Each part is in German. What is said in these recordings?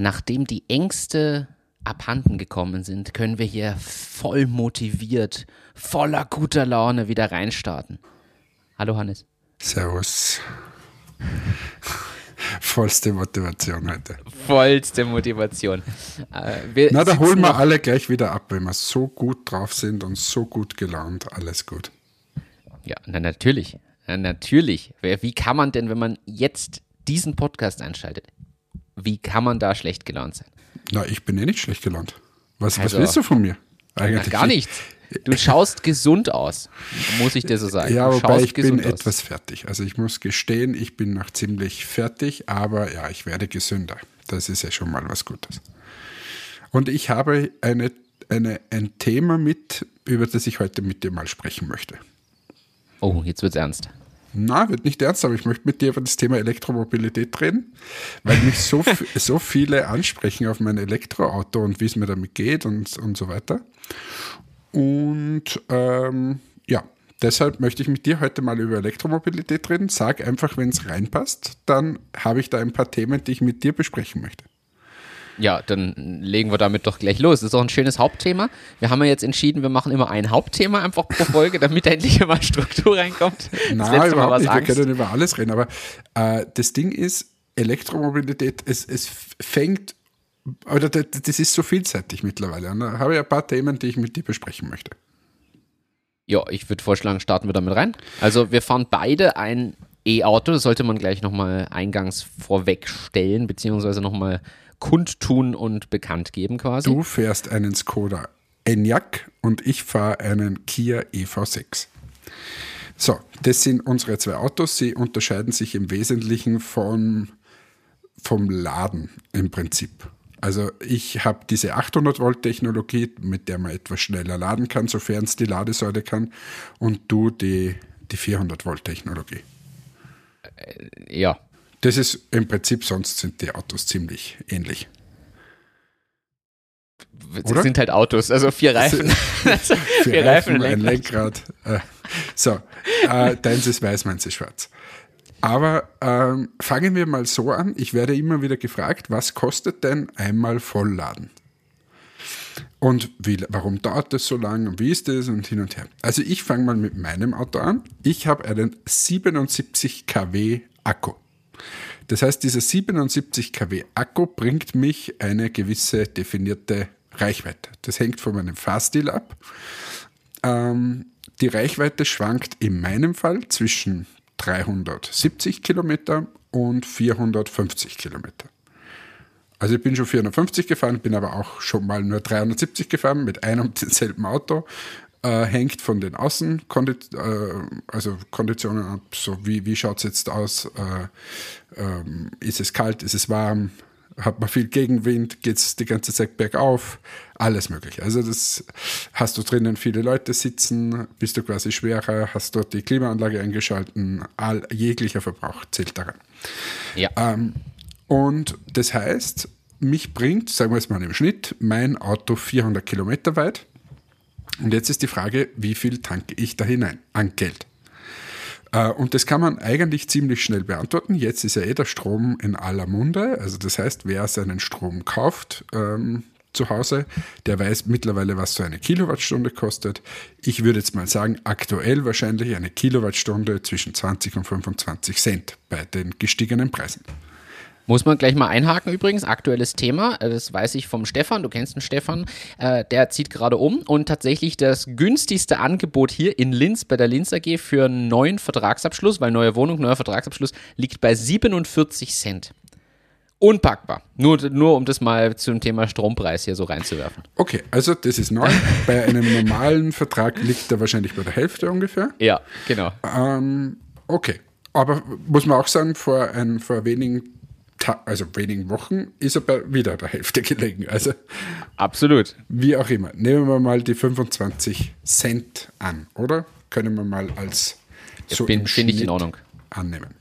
Nachdem die Ängste abhanden gekommen sind, können wir hier voll motiviert, voller guter Laune wieder reinstarten. Hallo Hannes. Servus. Vollste Motivation heute. Vollste Motivation. Äh, Na, da holen wir alle gleich wieder ab, wenn wir so gut drauf sind und so gut gelaunt. Alles gut. Ja, na natürlich. Na, natürlich. Wie kann man denn, wenn man jetzt diesen Podcast einschaltet, wie kann man da schlecht gelaunt sein? Na, ich bin eh nicht schlecht gelaunt. Was, also, was willst du von mir? Eigentlich na, gar nichts. Du schaust gesund aus, muss ich dir so sagen. Ja, wobei ich bin aus. etwas fertig. Also ich muss gestehen, ich bin noch ziemlich fertig, aber ja, ich werde gesünder. Das ist ja schon mal was Gutes. Und ich habe eine, eine, ein Thema mit, über das ich heute mit dir mal sprechen möchte. Oh, jetzt wird's ernst. Na, wird nicht ernst, aber ich möchte mit dir über das Thema Elektromobilität reden, weil mich so, so viele ansprechen auf mein Elektroauto und wie es mir damit geht und, und so weiter. Und ähm, ja, deshalb möchte ich mit dir heute mal über Elektromobilität reden. Sag einfach, wenn es reinpasst, dann habe ich da ein paar Themen, die ich mit dir besprechen möchte. Ja, dann legen wir damit doch gleich los. Das ist auch ein schönes Hauptthema. Wir haben ja jetzt entschieden, wir machen immer ein Hauptthema einfach pro Folge, damit endlich immer Struktur reinkommt. Nein, überhaupt nicht. Wir können über alles reden. Aber äh, das Ding ist, Elektromobilität, es, es fängt, oder das ist so vielseitig mittlerweile. Und da habe ich ein paar Themen, die ich mit dir besprechen möchte. Ja, ich würde vorschlagen, starten wir damit rein. Also wir fahren beide ein E-Auto, das sollte man gleich nochmal eingangs vorwegstellen, beziehungsweise nochmal kundtun und bekannt geben quasi. Du fährst einen Skoda Enyaq und ich fahre einen Kia EV6. So, das sind unsere zwei Autos. Sie unterscheiden sich im Wesentlichen von, vom Laden im Prinzip. Also ich habe diese 800 Volt Technologie, mit der man etwas schneller laden kann, sofern es die Ladesäule kann, und du die, die 400 Volt Technologie. Ja, das ist im Prinzip, sonst sind die Autos ziemlich ähnlich. Oder? sind halt Autos, also vier Reifen. vier, vier Reifen, Reifen ein Lenkrad. Äh, so, äh, deins ist weiß, meins ist schwarz. Aber ähm, fangen wir mal so an. Ich werde immer wieder gefragt, was kostet denn einmal Vollladen? Und wie, warum dauert das so lange und wie ist das und hin und her. Also ich fange mal mit meinem Auto an. Ich habe einen 77 kW Akku. Das heißt, dieser 77 kW Akku bringt mich eine gewisse definierte Reichweite. Das hängt von meinem Fahrstil ab. Ähm, die Reichweite schwankt in meinem Fall zwischen 370 Kilometer und 450 Kilometer. Also ich bin schon 450 gefahren, bin aber auch schon mal nur 370 gefahren mit einem und demselben Auto äh, hängt von den Außenkonditionen äh, also Konditionen ab. So wie, wie schaut es jetzt aus? Äh, ähm, ist es kalt? Ist es warm? Hat man viel Gegenwind? Geht es die ganze Zeit bergauf? Alles mögliche. Also das hast du drinnen viele Leute sitzen, bist du quasi schwerer, hast dort die Klimaanlage eingeschalten, all, jeglicher Verbrauch zählt daran. Ja. Ähm, und das heißt, mich bringt, sagen wir es mal im Schnitt, mein Auto 400 Kilometer weit und jetzt ist die Frage, wie viel tanke ich da hinein an Geld? Äh, und das kann man eigentlich ziemlich schnell beantworten. Jetzt ist ja eh der Strom in aller Munde. Also das heißt, wer seinen Strom kauft ähm, zu Hause, der weiß mittlerweile, was so eine Kilowattstunde kostet. Ich würde jetzt mal sagen, aktuell wahrscheinlich eine Kilowattstunde zwischen 20 und 25 Cent bei den gestiegenen Preisen. Muss man gleich mal einhaken übrigens, aktuelles Thema, äh, das weiß ich vom Stefan, du kennst den Stefan, äh, der zieht gerade um und tatsächlich das günstigste Angebot hier in Linz bei der Linz AG für einen neuen Vertragsabschluss, weil neue Wohnung, neuer Vertragsabschluss, liegt bei 47 Cent. Unpackbar. Nur, nur um das mal zum Thema Strompreis hier so reinzuwerfen. Okay, also das ist neu. bei einem normalen Vertrag liegt er wahrscheinlich bei der Hälfte ungefähr. Ja, genau. Ähm, okay. Aber muss man auch sagen, vor, ein, vor wenigen also wenigen Wochen, ist er bei wieder der Hälfte gelegen. Also absolut. Wie auch immer. Nehmen wir mal die 25 Cent an, oder? Können wir mal als so finde ich in Ordnung annehmen.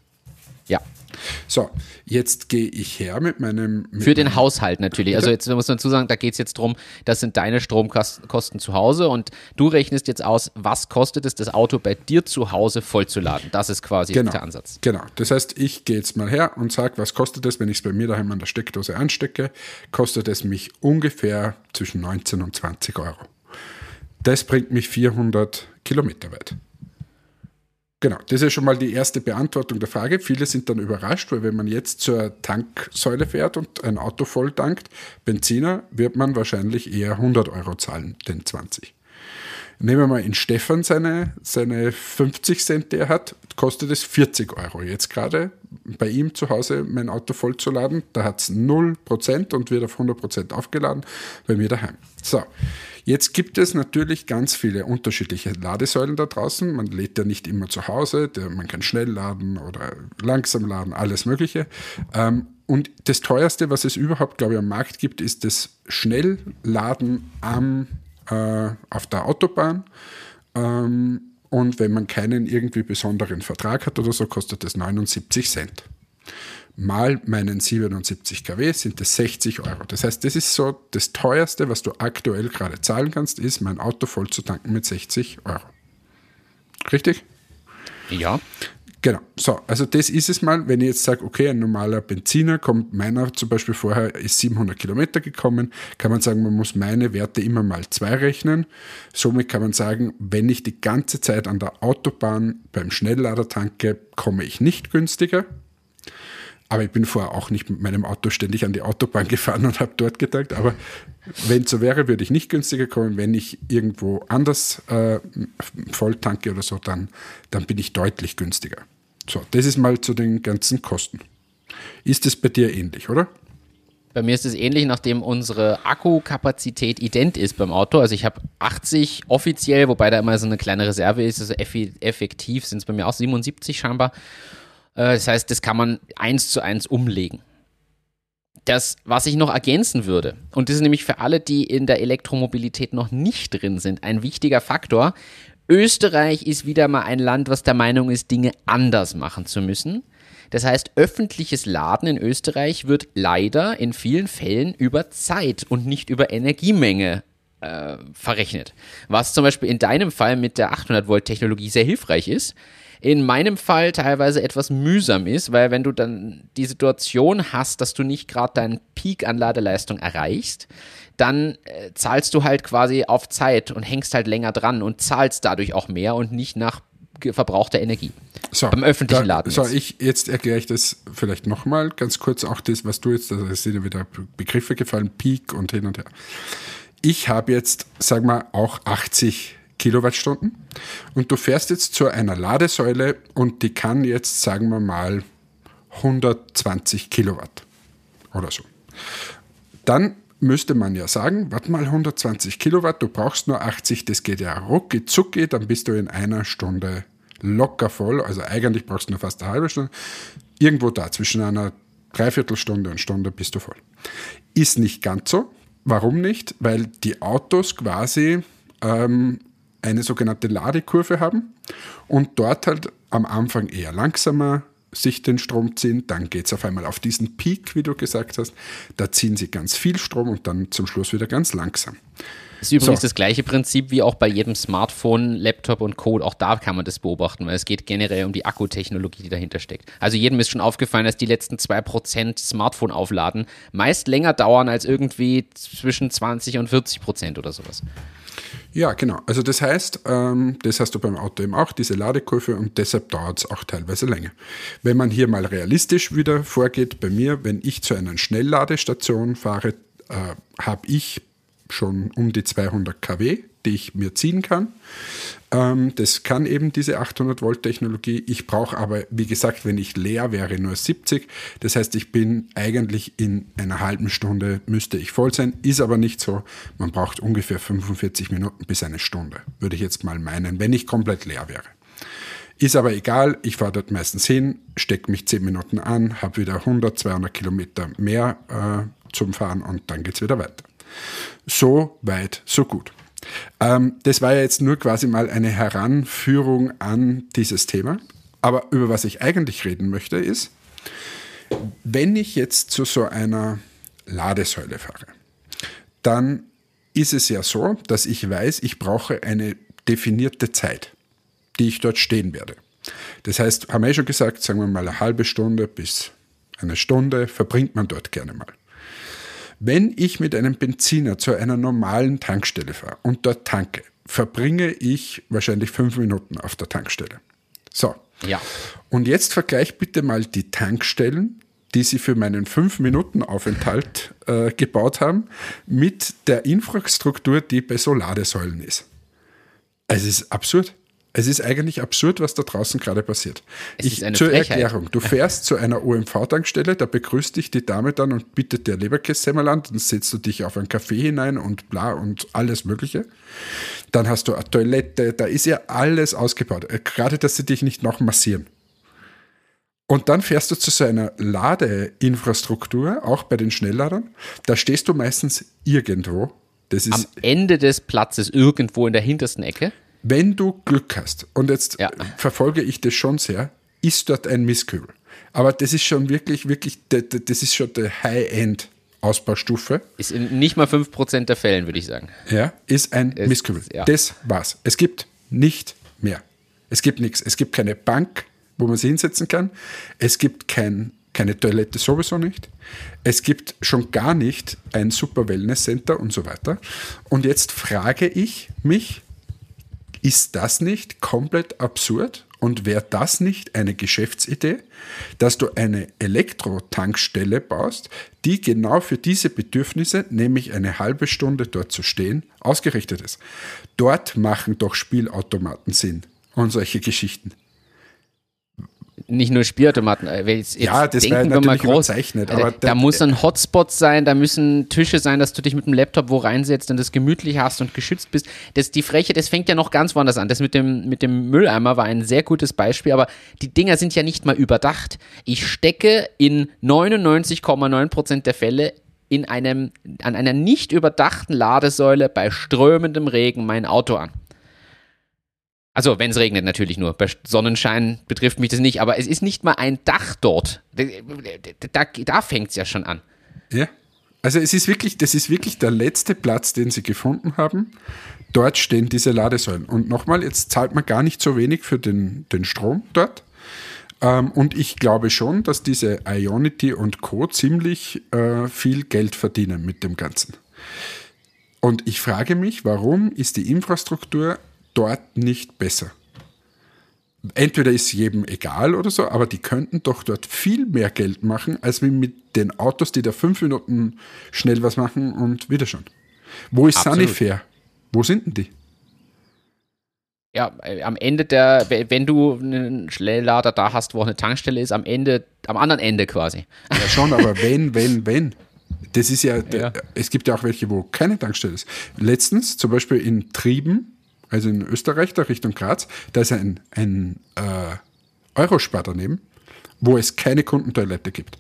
So, jetzt gehe ich her mit meinem. Mit Für den Haushalt natürlich. Also jetzt muss man dazu sagen, da geht es jetzt darum, das sind deine Stromkosten zu Hause und du rechnest jetzt aus, was kostet es, das Auto bei dir zu Hause vollzuladen. Das ist quasi genau, der Ansatz. Genau. Das heißt, ich gehe jetzt mal her und sage, was kostet es, wenn ich es bei mir daheim an der Steckdose anstecke, kostet es mich ungefähr zwischen 19 und 20 Euro. Das bringt mich 400 Kilometer weit. Genau, das ist schon mal die erste Beantwortung der Frage. Viele sind dann überrascht, weil wenn man jetzt zur Tanksäule fährt und ein Auto voll tankt, Benziner, wird man wahrscheinlich eher 100 Euro zahlen, denn 20. Nehmen wir mal in Stefan seine, seine 50 Cent, die er hat, kostet es 40 Euro. Jetzt gerade bei ihm zu Hause mein Auto vollzuladen, da hat es 0% und wird auf 100% aufgeladen, bei mir daheim. So, Jetzt gibt es natürlich ganz viele unterschiedliche Ladesäulen da draußen. Man lädt ja nicht immer zu Hause, man kann schnell laden oder langsam laden, alles Mögliche. Ähm, und das teuerste, was es überhaupt, glaube ich, am Markt gibt, ist das Schnellladen am, äh, auf der Autobahn. Ähm, und wenn man keinen irgendwie besonderen Vertrag hat oder so, kostet das 79 Cent mal meinen 77 kW sind das 60 Euro. Das heißt, das ist so das teuerste, was du aktuell gerade zahlen kannst, ist mein Auto voll zu tanken mit 60 Euro. Richtig? Ja. Genau, so, also das ist es mal, wenn ich jetzt sage, okay, ein normaler Benziner kommt, meiner zum Beispiel vorher ist 700 Kilometer gekommen, kann man sagen, man muss meine Werte immer mal zwei rechnen. Somit kann man sagen, wenn ich die ganze Zeit an der Autobahn beim Schnelllader tanke, komme ich nicht günstiger, aber ich bin vorher auch nicht mit meinem Auto ständig an die Autobahn gefahren und habe dort getankt. Aber wenn es so wäre, würde ich nicht günstiger kommen. Wenn ich irgendwo anders äh, voll tanke oder so, dann, dann bin ich deutlich günstiger. So, das ist mal zu den ganzen Kosten. Ist es bei dir ähnlich, oder? Bei mir ist es ähnlich, nachdem unsere Akkukapazität ident ist beim Auto. Also ich habe 80 offiziell, wobei da immer so eine kleine Reserve ist. Also effektiv sind es bei mir auch 77 scheinbar. Äh, das heißt, das kann man eins zu eins umlegen. Das, was ich noch ergänzen würde, und das ist nämlich für alle, die in der Elektromobilität noch nicht drin sind, ein wichtiger Faktor. Österreich ist wieder mal ein Land, was der Meinung ist, Dinge anders machen zu müssen. Das heißt, öffentliches Laden in Österreich wird leider in vielen Fällen über Zeit und nicht über Energiemenge äh, verrechnet. Was zum Beispiel in deinem Fall mit der 800 Volt Technologie sehr hilfreich ist, in meinem Fall teilweise etwas mühsam ist, weil wenn du dann die Situation hast, dass du nicht gerade deinen Peak an Ladeleistung erreichst, dann äh, zahlst du halt quasi auf Zeit und hängst halt länger dran und zahlst dadurch auch mehr und nicht nach verbrauchter Energie. So, beim öffentlichen da, Laden. So, ich, jetzt erkläre ich das vielleicht nochmal ganz kurz, auch das, was du jetzt, da sind ja wieder Begriffe gefallen, Peak und hin und her. Ich habe jetzt, sag mal, auch 80 Kilowattstunden. Und du fährst jetzt zu einer Ladesäule und die kann jetzt, sagen wir mal, 120 Kilowatt oder so. Dann müsste man ja sagen, warte mal, 120 Kilowatt, du brauchst nur 80, das geht ja rucki zucki, dann bist du in einer Stunde locker voll. Also eigentlich brauchst du nur fast eine halbe Stunde. Irgendwo da, zwischen einer Dreiviertelstunde und Stunde bist du voll. Ist nicht ganz so. Warum nicht? Weil die Autos quasi ähm, eine sogenannte Ladekurve haben und dort halt am Anfang eher langsamer sich den Strom ziehen, dann geht es auf einmal auf diesen Peak, wie du gesagt hast, da ziehen sie ganz viel Strom und dann zum Schluss wieder ganz langsam. Das ist übrigens so. das gleiche Prinzip wie auch bei jedem Smartphone, Laptop und Code. Auch da kann man das beobachten, weil es geht generell um die Akkutechnologie, die dahinter steckt. Also jedem ist schon aufgefallen, dass die letzten 2% Smartphone aufladen meist länger dauern als irgendwie zwischen 20 und 40 Prozent oder sowas. Ja, genau. Also das heißt, ähm, das hast du beim Auto eben auch, diese Ladekurve und deshalb dauert es auch teilweise länger. Wenn man hier mal realistisch wieder vorgeht, bei mir, wenn ich zu einer Schnellladestation fahre, äh, habe ich schon um die 200 kW, die ich mir ziehen kann. Ähm, das kann eben diese 800 Volt Technologie. Ich brauche aber, wie gesagt, wenn ich leer wäre, nur 70. Das heißt, ich bin eigentlich in einer halben Stunde müsste ich voll sein. Ist aber nicht so. Man braucht ungefähr 45 Minuten bis eine Stunde, würde ich jetzt mal meinen, wenn ich komplett leer wäre. Ist aber egal, ich fahre dort meistens hin, stecke mich 10 Minuten an, habe wieder 100, 200 Kilometer mehr äh, zum Fahren und dann geht es wieder weiter. So weit, so gut. Ähm, das war ja jetzt nur quasi mal eine Heranführung an dieses Thema. Aber über was ich eigentlich reden möchte, ist, Wenn ich jetzt zu so einer Ladesäule fahre, dann ist es ja so, dass ich weiß, ich brauche eine definierte Zeit, die ich dort stehen werde. Das heißt, haben wir ja schon gesagt, sagen wir mal eine halbe Stunde bis eine Stunde verbringt man dort gerne mal. Wenn ich mit einem Benziner zu einer normalen Tankstelle fahre und dort tanke, verbringe ich wahrscheinlich fünf Minuten auf der Tankstelle. So. Ja. Und jetzt vergleich bitte mal die Tankstellen, die sie für meinen fünf Minuten Aufenthalt äh, gebaut haben, mit der Infrastruktur, die bei so Ladesäulen ist. Es ist absurd. Es ist eigentlich absurd, was da draußen gerade passiert. Es ich, zur Frechheit. Erklärung, du fährst zu einer OMV-Tankstelle, da begrüßt dich die Dame dann und bittet dir Leberkässemmel an, dann setzt du dich auf ein Café hinein und bla und alles mögliche. Dann hast du eine Toilette, da ist ja alles ausgebaut. Äh, Gerade, dass sie dich nicht noch massieren. Und dann fährst du zu so einer Ladeinfrastruktur, auch bei den Schnellladern. Da stehst du meistens irgendwo. Das ist Am Ende des Platzes, irgendwo in der hintersten Ecke. Wenn du Glück hast, und jetzt Ja. verfolge ich das schon sehr, ist dort ein Mistkübel. Aber das ist schon wirklich, wirklich, das ist schon die High-End-Ausbaustufe. Ist in nicht mal 5% der Fällen, würde ich sagen. Ja, ist ein Es- Mistkübel. ja. Das war's. Es gibt nicht mehr. Es gibt nichts. Es gibt keine Bank, wo man sich hinsetzen kann. Es gibt kein, keine Toilette sowieso nicht. Es gibt schon gar nicht ein super Wellness-Center und so weiter. Und jetzt frage ich mich, ist das nicht komplett absurd? Und wäre das nicht eine Geschäftsidee, dass du eine Elektro-Tankstelle baust, die genau für diese Bedürfnisse, nämlich eine halbe Stunde dort zu stehen, ausgerichtet ist? Dort machen doch Spielautomaten Sinn und solche Geschichten. Nicht nur Spielautomaten. äh, Jetzt, jetzt Ja, das denken wir mal groß. Äh, aber da da- muss ein Hotspot sein, da müssen Tische sein, dass du dich mit dem Laptop wo reinsetzt und das gemütlich hast und geschützt bist. Das, die Freche, das fängt ja noch ganz woanders an. Das mit dem, mit dem Mülleimer war ein sehr gutes Beispiel, aber die Dinger sind ja nicht mal überdacht. Ich stecke in 99,9% der Fälle in einem, an einer nicht überdachten Ladesäule bei strömendem Regen mein Auto an. Also, wenn es regnet natürlich nur. Bei Sonnenschein betrifft mich das nicht, aber es ist nicht mal ein Dach dort. Da, da, da fängt es ja schon an. Ja. Also es ist wirklich, das ist wirklich der letzte Platz, den sie gefunden haben. Dort stehen diese Ladesäulen. Und nochmal, jetzt zahlt man gar nicht so wenig für den, den Strom dort. Ähm, und ich glaube schon, dass diese Ionity und Co. ziemlich äh, viel Geld verdienen mit dem Ganzen. Und ich frage mich, warum ist die Infrastruktur dort nicht besser? Entweder ist jedem egal oder so, aber die könnten doch dort viel mehr Geld machen, als wie mit den Autos, die da fünf Minuten schnell was machen und wieder schon. Wo ist Absolut. Sanifair? Wo sind denn die? Ja, äh, am Ende der, we- wenn du einen Schnelllader da hast, wo auch eine Tankstelle ist, am Ende, am anderen Ende quasi. Ja, schon, aber wenn, wenn, wenn. Das ist ja, Ja. es gibt ja auch welche, wo keine Tankstelle ist. Letztens, zum Beispiel in Trieben, also in Österreich, da Richtung Graz, da ist ein, ein äh, Eurospar daneben, wo es keine Kundentoilette gibt.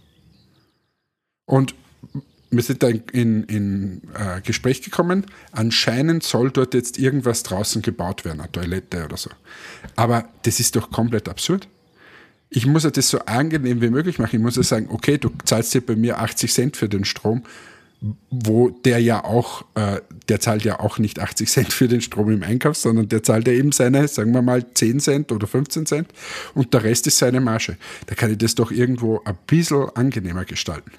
Und wir sind da in, in, in äh, Gespräch gekommen. Anscheinend soll dort jetzt irgendwas draußen gebaut werden, eine Toilette oder so. Aber das ist doch komplett absurd. Ich muss ja das so angenehm wie möglich machen. Ich muss ja sagen, okay, du zahlst dir bei mir 80 Cent für den Strom, wo der ja auch, äh, der zahlt ja auch nicht 80 Cent für den Strom im Einkauf, sondern der zahlt ja eben seine, sagen wir mal, 10 Cent oder 15 Cent und der Rest ist seine Marge. Da kann ich das doch irgendwo ein bisschen angenehmer gestalten.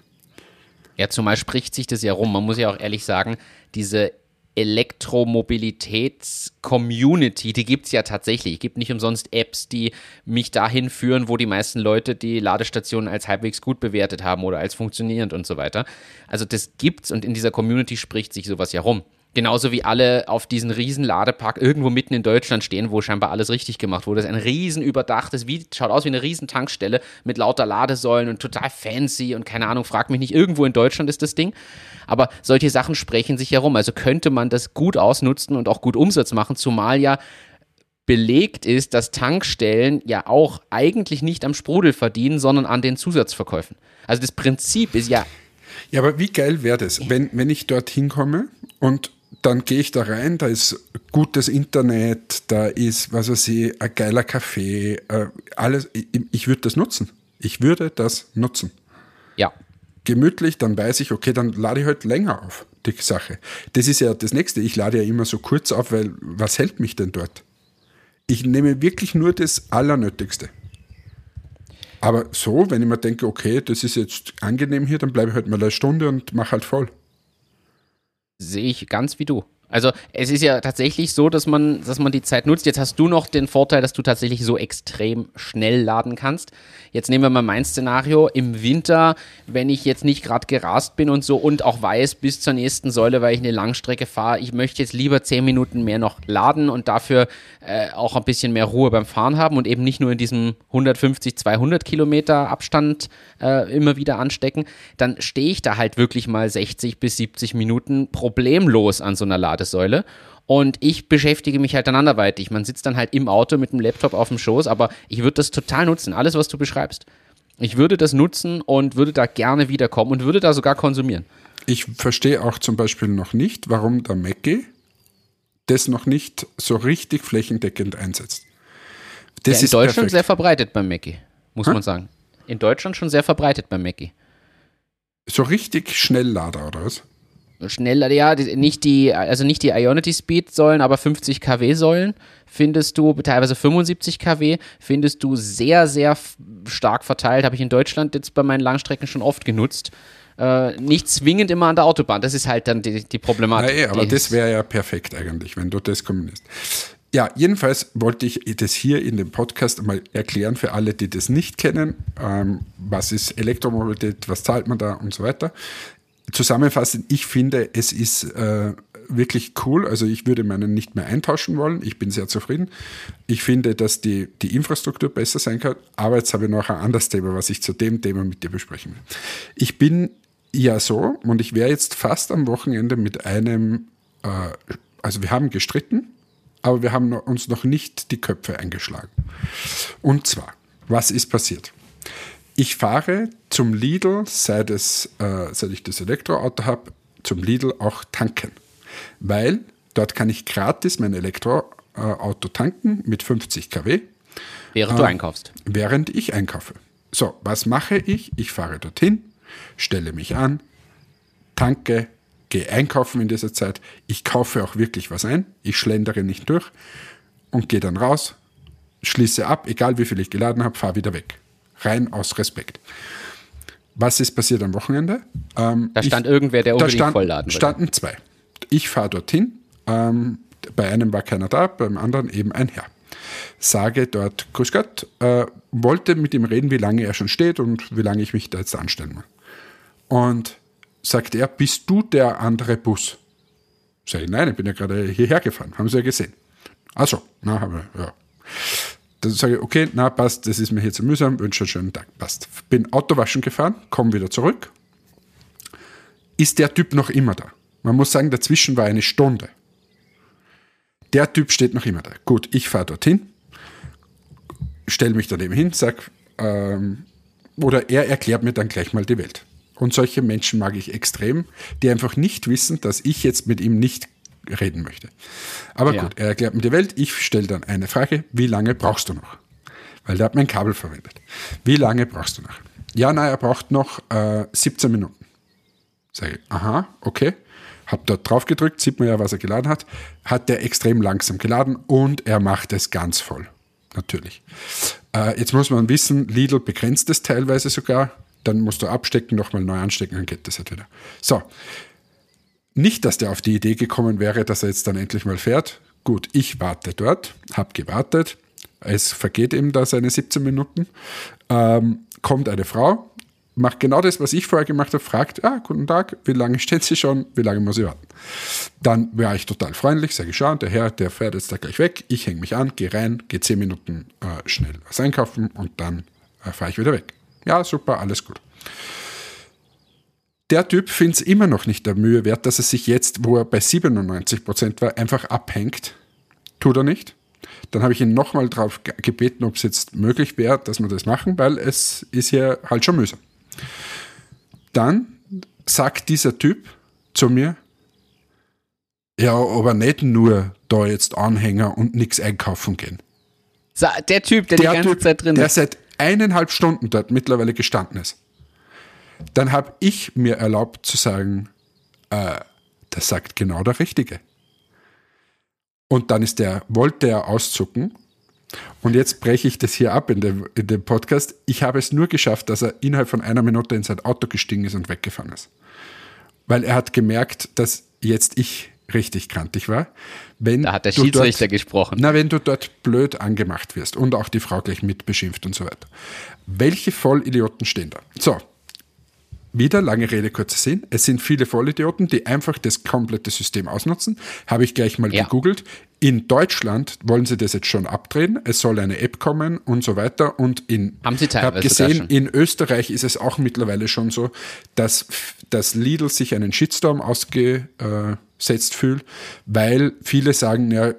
Ja, zumal spricht sich das ja rum. Man muss ja auch ehrlich sagen, diese Elektromobilitäts-Community, die gibt es ja tatsächlich. Es gibt nicht umsonst Apps, die mich dahin führen, wo die meisten Leute die Ladestationen als halbwegs gut bewertet haben oder als funktionierend und so weiter. Also das gibt's und in dieser Community spricht sich sowas ja rum. Genauso wie alle auf diesen riesen Ladepark irgendwo mitten in Deutschland stehen, wo scheinbar alles richtig gemacht wurde. Das ist ein riesen überdachtes, wie, schaut aus wie eine riesen Tankstelle mit lauter Ladesäulen und total fancy und keine Ahnung, frag mich nicht, irgendwo in Deutschland ist das Ding. Aber solche Sachen sprechen sich herum. Also könnte man das gut ausnutzen und auch gut Umsatz machen, zumal ja belegt ist, dass Tankstellen ja auch eigentlich nicht am Sprudel verdienen, sondern an den Zusatzverkäufen. Also das Prinzip ist ja Ja, aber wie geil wäre das, wenn, wenn ich dort hinkomme und dann gehe ich da rein, da ist gutes Internet, da ist, was weiß ich, ein geiler Kaffee, äh, alles. Ich, ich würde das nutzen. Ich würde das nutzen. Ja. Gemütlich, dann weiß ich, okay, dann lade ich halt länger auf, die Sache. Das ist ja das Nächste. Ich lade ja immer so kurz auf, weil was hält mich denn dort? Ich nehme wirklich nur das Allernötigste. Aber so, wenn ich mir denke, okay, das ist jetzt angenehm hier, dann bleibe ich halt mal eine Stunde und mache halt voll. Sehe ich ganz wie du. Also es ist ja tatsächlich so, dass man, dass man die Zeit nutzt. Jetzt hast du noch den Vorteil, dass du tatsächlich so extrem schnell laden kannst. Jetzt nehmen wir mal mein Szenario. Im Winter, wenn ich jetzt nicht gerade gerast bin und so und auch weiß, bis zur nächsten Säule, weil ich eine Langstrecke fahre, ich möchte jetzt lieber zehn Minuten mehr noch laden und dafür äh, auch ein bisschen mehr Ruhe beim Fahren haben und eben nicht nur in diesem 150, 200 Kilometer Abstand äh, immer wieder anstecken, dann stehe ich da halt wirklich mal 60 bis 70 Minuten problemlos an so einer Lade Ladesäule. Und ich beschäftige mich halt dann anderweitig. Man sitzt dann halt im Auto mit dem Laptop auf dem Schoß, aber ich würde das total nutzen, alles, was du beschreibst. Ich würde das nutzen und würde da gerne wiederkommen und würde da sogar konsumieren. Ich verstehe auch zum Beispiel noch nicht, warum der Mackie das noch nicht so richtig flächendeckend einsetzt. Das ja, in ist Deutschland perfekt. sehr verbreitet beim Mackie, muss ha? man sagen. In Deutschland schon sehr verbreitet beim Mackie. So richtig Schnelllader oder was? Schneller, ja, nicht die, also nicht die Ionity Speed Säulen, aber 50 kW Säulen findest du, teilweise 75 kW, findest du sehr, sehr stark verteilt. Habe ich in Deutschland jetzt bei meinen Langstrecken schon oft genutzt. Äh, nicht zwingend immer an der Autobahn. Das ist halt dann die, die Problematik. Ja, aber das wäre ja perfekt eigentlich, wenn du das kombinierst. Ja, jedenfalls wollte ich das hier in dem Podcast mal erklären für alle, die das nicht kennen. Ähm, was ist Elektromobilität, was zahlt man da und so weiter zusammenfassend, ich finde, es ist äh, wirklich cool. Also ich würde meinen nicht mehr eintauschen wollen. Ich bin sehr zufrieden. Ich finde, dass die, die Infrastruktur besser sein kann. Aber jetzt habe ich noch ein anderes Thema, was ich zu dem Thema mit dir besprechen will. Ich bin ja so und ich wäre jetzt fast am Wochenende mit einem, äh, also wir haben gestritten, aber wir haben uns noch nicht die Köpfe eingeschlagen. Und zwar, was ist passiert? Ich fahre zum Lidl, seit, es, äh, seit ich das Elektroauto habe, zum Lidl auch tanken. Weil dort kann ich gratis mein Elektroauto tanken mit 50 kW. Während äh, du einkaufst. Während ich einkaufe. So, was mache ich? Ich fahre dorthin, stelle mich an, tanke, gehe einkaufen in dieser Zeit. Ich kaufe auch wirklich was ein. Ich schlendere nicht durch und gehe dann raus, schließe ab, egal wie viel ich geladen habe, fahre wieder weg rein aus Respekt. Was ist passiert am Wochenende? Ähm, da stand ich, irgendwer, der unbedingt da stand, vollladen will. standen zwei. Ich fahre dorthin. Ähm, bei einem war keiner da, beim anderen eben ein Herr. Sage dort, Grüß Gott, äh, wollte mit ihm reden, wie lange er schon steht und wie lange ich mich da jetzt anstellen muss. Und sagt er, bist du der andere Bus? Sag ich, nein, ich bin ja gerade hierher gefahren, haben Sie ja gesehen. Also, na, habe ja. Dann sage ich, okay, na passt, das ist mir hier zu mühsam, wünsche einen schönen Tag, passt. Bin Autowaschen gefahren, komme wieder zurück. Ist der Typ noch immer da? Man muss sagen, dazwischen war eine Stunde. Der Typ steht noch immer da. Gut, ich fahre dorthin, stelle mich daneben hin, sag, ähm, oder er erklärt mir dann gleich mal die Welt. Und solche Menschen mag ich extrem, die einfach nicht wissen, dass ich jetzt mit ihm nicht reden möchte. Aber ja. gut, er erklärt mir die Welt. Ich stelle dann eine Frage, wie lange brauchst du noch? Weil der hat mein Kabel verwendet. Wie lange brauchst du noch? Ja, nein, er braucht noch äh, 17 Minuten. Sage ich, aha, okay. Hab dort drauf gedrückt, sieht man ja, was er geladen hat. Hat der extrem langsam geladen und er macht es ganz voll. Natürlich. Äh, jetzt muss man wissen, Lidl begrenzt es teilweise sogar. Dann musst du abstecken, nochmal neu anstecken, dann geht das halt wieder. So, nicht, dass der auf die Idee gekommen wäre, dass er jetzt dann endlich mal fährt. Gut, ich warte dort, habe gewartet. Es vergeht eben da seine 17 Minuten. Ähm, kommt eine Frau, macht genau das, was ich vorher gemacht habe, fragt, ah, guten Tag, wie lange steht sie schon, wie lange muss ich warten? Dann wäre ich total freundlich, sage ich, der Herr, der fährt jetzt da gleich weg, ich hänge mich an, gehe rein, gehe 10 Minuten äh, schnell was einkaufen und dann äh, fahre ich wieder weg. Ja, super, alles gut der Typ findet es immer noch nicht der Mühe wert, dass er sich jetzt, wo er bei 97 Prozent war, einfach abhängt. Tut er nicht. Dann habe ich ihn nochmal darauf gebeten, ob es jetzt möglich wäre, dass wir das machen, weil es ist ja halt schon mühsam. Dann sagt dieser Typ zu mir, ja, aber nicht nur da jetzt Anhänger und nichts einkaufen gehen. Der Typ, der, der die ganze typ, Zeit drin ist. Der seit eineinhalb Stunden dort mittlerweile gestanden ist, dann habe ich mir erlaubt zu sagen, äh, das sagt genau der Richtige. Und dann ist der, wollte er auszucken. Und jetzt breche ich das hier ab in dem, in dem Podcast. Ich habe es nur geschafft, dass er innerhalb von einer Minute in sein Auto gestiegen ist und weggefahren ist. Weil er hat gemerkt, dass jetzt ich richtig kantig war. Wenn da hat der Schiedsrichter dort, gesprochen. Na, wenn du dort blöd angemacht wirst und auch die Frau gleich mitbeschimpft und so weiter. Welche Vollidioten stehen da? So, wieder, lange Rede, kurzer Sinn. Es sind viele Vollidioten, die einfach das komplette System ausnutzen. Habe ich gleich mal ja. gegoogelt. In Deutschland wollen sie das jetzt schon abdrehen. Es soll eine App kommen und so weiter. Und in, haben sie habe gesehen, in Österreich ist es auch mittlerweile schon so, dass, dass Lidl sich einen Shitstorm ausgesetzt fühlt, weil viele sagen, ja,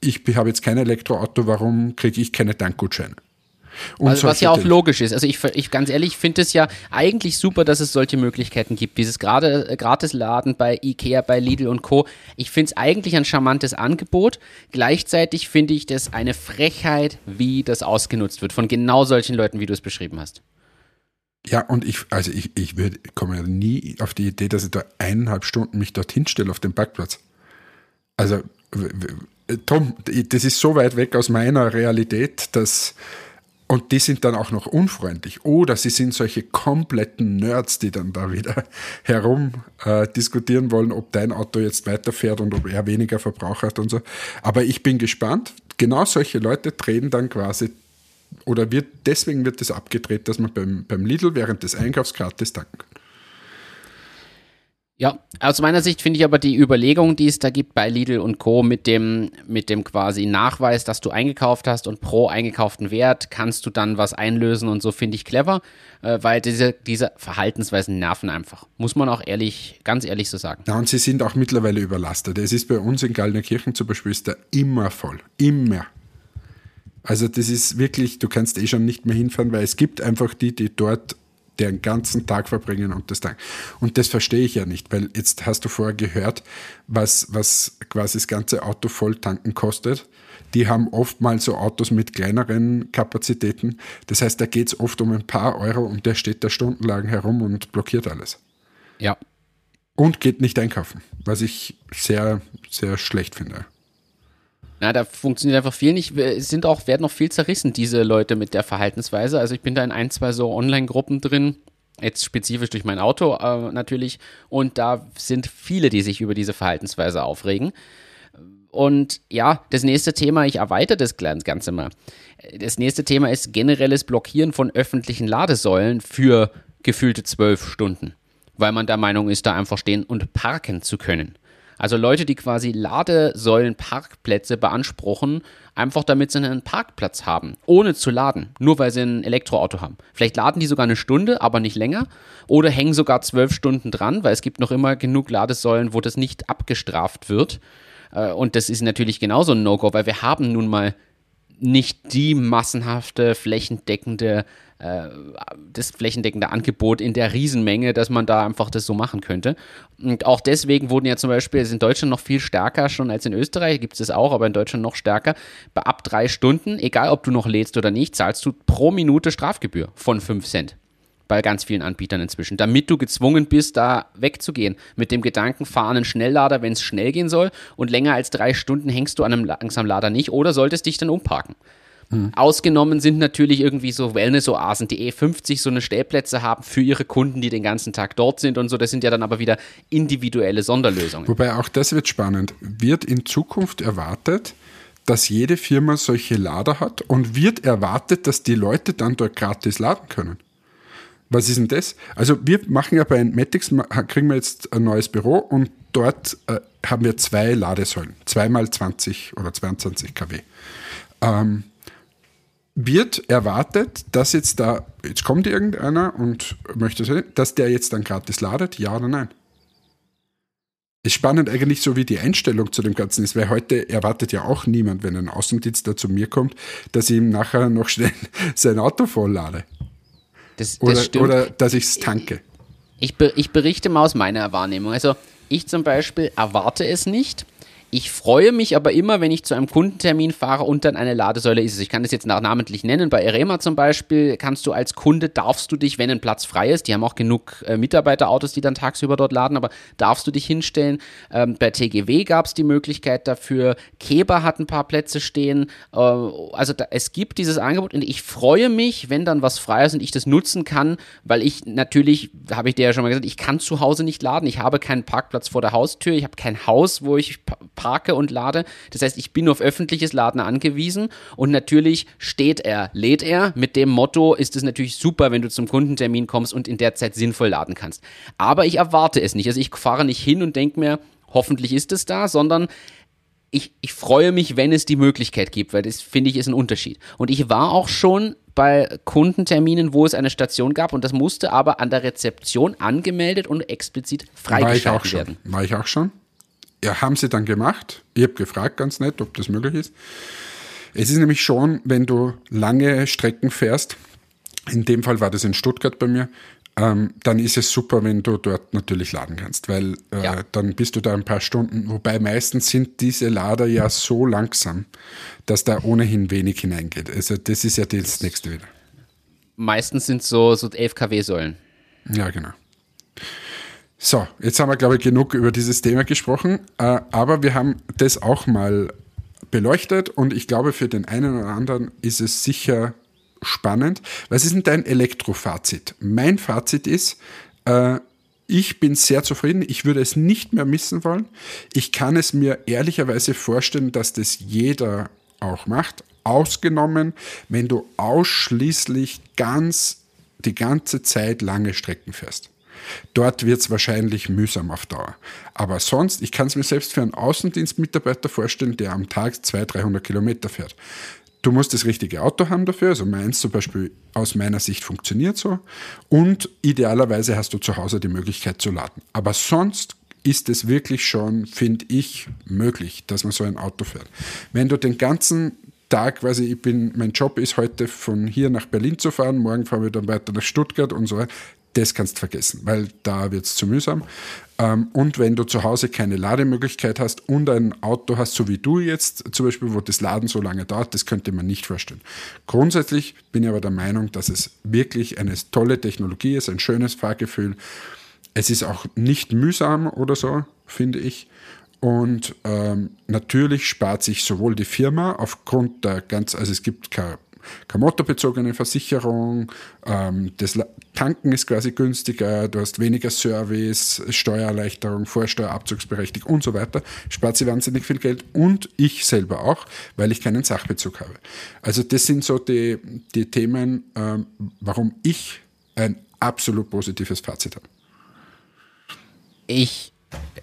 ich habe jetzt kein Elektroauto, warum kriege ich keine Tankgutscheine? Also, was ja auch logisch ist. Also ich, ich ganz ehrlich finde es ja eigentlich super, dass es solche Möglichkeiten gibt. Dieses gerade äh, Gratisladen bei Ikea, bei Lidl und Co. Ich finde es eigentlich ein charmantes Angebot. Gleichzeitig finde ich das eine Frechheit, wie das ausgenutzt wird von genau solchen Leuten, wie du es beschrieben hast. Ja, und ich, also ich, ich würde, komme ja nie auf die Idee, dass ich da eineinhalb Stunden mich dorthin stelle auf dem Parkplatz. Also, Tom, das ist so weit weg aus meiner Realität, dass und die sind dann auch noch unfreundlich. Oder sie sind solche kompletten Nerds, die dann da wieder herum äh, diskutieren wollen, ob dein Auto jetzt weiterfährt und ob er weniger Verbrauch hat und so. Aber ich bin gespannt. Genau solche Leute drehen dann quasi, oder wird, deswegen wird das abgedreht, dass man beim, beim Lidl während des Einkaufs gratis tanken kann. Ja, aus meiner Sicht finde ich aber die Überlegung, die es da gibt bei Lidl und Co. mit dem, mit dem quasi Nachweis, dass du eingekauft hast und pro eingekauften Wert kannst du dann was einlösen und so finde ich clever, äh, weil diese, diese Verhaltensweisen nerven einfach. Muss man auch ehrlich, ganz ehrlich so sagen. Ja, und sie sind auch mittlerweile überlastet. Es ist bei uns in Gallnerkirchen zum Beispiel immer voll. Immer. Also das ist wirklich, du kannst eh schon nicht mehr hinfahren, weil es gibt einfach die, die dort den ganzen Tag verbringen und das Tank. Und das verstehe ich ja nicht, weil jetzt hast du vorher gehört, was, was quasi das ganze Auto voll tanken kostet. Die haben oft mal so Autos mit kleineren Kapazitäten. Das heißt, da geht es oft um ein paar Euro und der steht da stundenlang herum und blockiert alles. Ja. Und geht nicht einkaufen, was ich sehr, sehr schlecht finde. Na, da funktioniert einfach viel nicht. Es sind auch, werden noch viel zerrissen, diese Leute mit der Verhaltensweise. Also ich bin da in ein, zwei so Online-Gruppen drin, jetzt spezifisch durch mein Auto äh, natürlich. Und da sind viele, die sich über diese Verhaltensweise aufregen. Und ja, das nächste Thema, ich erweitere das Ganze mal. Das nächste Thema ist generelles Blockieren von öffentlichen Ladesäulen für gefühlte zwölf Stunden, weil man der Meinung ist, da einfach stehen und parken zu können. Also Leute, die quasi Ladesäulen-Parkplätze beanspruchen, einfach damit sie einen Parkplatz haben, ohne zu laden, nur weil sie ein Elektroauto haben. Vielleicht laden die sogar eine Stunde, aber nicht länger, oder hängen sogar zwölf Stunden dran, weil es gibt noch immer genug Ladesäulen, wo das nicht abgestraft wird. Äh, und das ist natürlich genauso ein No-Go, weil wir haben nun mal nicht die massenhafte, flächendeckende das flächendeckende Angebot in der Riesenmenge, dass man da einfach das so machen könnte. Und auch deswegen wurden ja zum Beispiel, in Deutschland noch viel stärker schon als in Österreich, gibt es das auch, aber in Deutschland noch stärker, bei ab drei Stunden, egal ob du noch lädst oder nicht, zahlst du pro Minute Strafgebühr von 5 Cent bei ganz vielen Anbietern inzwischen, damit du gezwungen bist, da wegzugehen. Mit dem Gedanken, fahr einen Schnelllader, wenn es schnell gehen soll und länger als drei Stunden hängst du an einem Langsamlader nicht oder solltest dich dann umparken. Mhm. Ausgenommen sind natürlich irgendwie so Wellness-Oasen, die E50 so eine Stellplätze haben für ihre Kunden, die den ganzen Tag dort sind und so. Das sind ja dann aber wieder individuelle Sonderlösungen. Wobei auch das wird spannend. Wird in Zukunft erwartet, dass jede Firma solche Lader hat und wird erwartet, dass die Leute dann dort gratis laden können? Was ist denn das? Also wir machen ja bei Entmatics, kriegen wir jetzt ein neues Büro und dort äh, haben wir zwei Ladesäulen, zweimal 20 oder 22 kW. Ähm, wird erwartet, dass jetzt da, jetzt kommt irgendeiner und möchte, dass der jetzt dann gratis ladet, ja oder nein? Ist spannend eigentlich so, wie die Einstellung zu dem Ganzen ist, weil heute erwartet ja auch niemand, wenn ein Außendienst da zu mir kommt, dass ich ihm nachher noch schnell sein Auto volllade. Das, das oder, stimmt. oder dass ich es tanke. Ich, ich berichte mal aus meiner Wahrnehmung. Also ich zum Beispiel erwarte es nicht Ich freue mich aber immer, wenn ich zu einem Kundentermin fahre und dann eine Ladesäule ist. Ich kann das jetzt namentlich nennen. Bei Erema zum Beispiel kannst du als Kunde, darfst du dich, wenn ein Platz frei ist, die haben auch genug äh, Mitarbeiterautos, die dann tagsüber dort laden, aber darfst du dich hinstellen. Ähm, bei TGW gab es die Möglichkeit dafür. Keber hat ein paar Plätze stehen. Äh, also da, es gibt dieses Angebot und ich freue mich, wenn dann was frei ist und ich das nutzen kann, weil ich natürlich, habe ich dir ja schon mal gesagt, ich kann zu Hause nicht laden. Ich habe keinen Parkplatz vor der Haustür. Ich habe kein Haus, wo ich parke und lade. Das heißt, ich bin auf öffentliches Laden angewiesen und natürlich steht er, lädt er. Mit dem Motto ist es natürlich super, wenn du zum Kundentermin kommst und in der Zeit sinnvoll laden kannst. Aber ich erwarte es nicht. Also ich fahre nicht hin und denke mir, hoffentlich ist es da, sondern ich, ich freue mich, wenn es die Möglichkeit gibt, weil das finde ich ist ein Unterschied. Und ich war auch schon bei Kundenterminen, wo es eine Station gab und das musste aber an der Rezeption angemeldet und explizit freigeschaltet werden. War ich auch schon? Ja, haben sie dann gemacht. Ich habe gefragt ganz nett, ob das möglich ist. Es ist nämlich schon, wenn du lange Strecken fährst, in dem Fall war das in Stuttgart bei mir, ähm, dann ist es super, wenn du dort natürlich laden kannst, weil äh, ja. dann bist du da ein paar Stunden. Wobei meistens sind diese Lader ja so langsam, dass da ohnehin wenig hineingeht. Also das ist ja das nächste wieder. Meistens sind so, so 11 kW-Säulen. Ja, genau. So, jetzt haben wir, glaube ich, genug über dieses Thema gesprochen, äh, aber wir haben das auch mal beleuchtet und ich glaube, für den einen oder anderen ist es sicher spannend. Was ist denn dein Elektrofazit? Mein Fazit ist, äh, ich bin sehr zufrieden. Ich würde es nicht mehr missen wollen. Ich kann es mir ehrlicherweise vorstellen, dass das jeder auch macht. Ausgenommen, wenn du ausschließlich ganz die ganze Zeit lange Strecken fährst. Dort wird es wahrscheinlich mühsam auf Dauer. Aber sonst, ich kann es mir selbst für einen Außendienstmitarbeiter vorstellen, der am Tag 200, 300 Kilometer fährt. Du musst das richtige Auto haben dafür, also meins zum Beispiel aus meiner Sicht funktioniert so. Und idealerweise hast du zu Hause die Möglichkeit zu laden. Aber sonst ist es wirklich schon, finde ich, möglich, dass man so ein Auto fährt. Wenn du den ganzen Tag, quasi, ich bin, mein Job ist heute von hier nach Berlin zu fahren, morgen fahren wir dann weiter nach Stuttgart und so weiter das kannst du vergessen, weil da wird es zu mühsam. Ähm, und wenn du zu Hause keine Lademöglichkeit hast und ein Auto hast, so wie du jetzt zum Beispiel, wo das Laden so lange dauert, das könnte man nicht vorstellen. Grundsätzlich bin ich aber der Meinung, dass es wirklich eine tolle Technologie ist, ein schönes Fahrgefühl. Es ist auch nicht mühsam oder so, finde ich. Und ähm, natürlich spart sich sowohl die Firma aufgrund der ganz, also es gibt keine keine motorbezogene Versicherung, ähm, das Tanken ist quasi günstiger, du hast weniger Service, Steuererleichterung, Vorsteuerabzugsberechtigung und so weiter, spart sie wahnsinnig viel Geld und ich selber auch, weil ich keinen Sachbezug habe. Also das sind so die, die Themen, ähm, warum ich ein absolut positives Fazit habe. Ich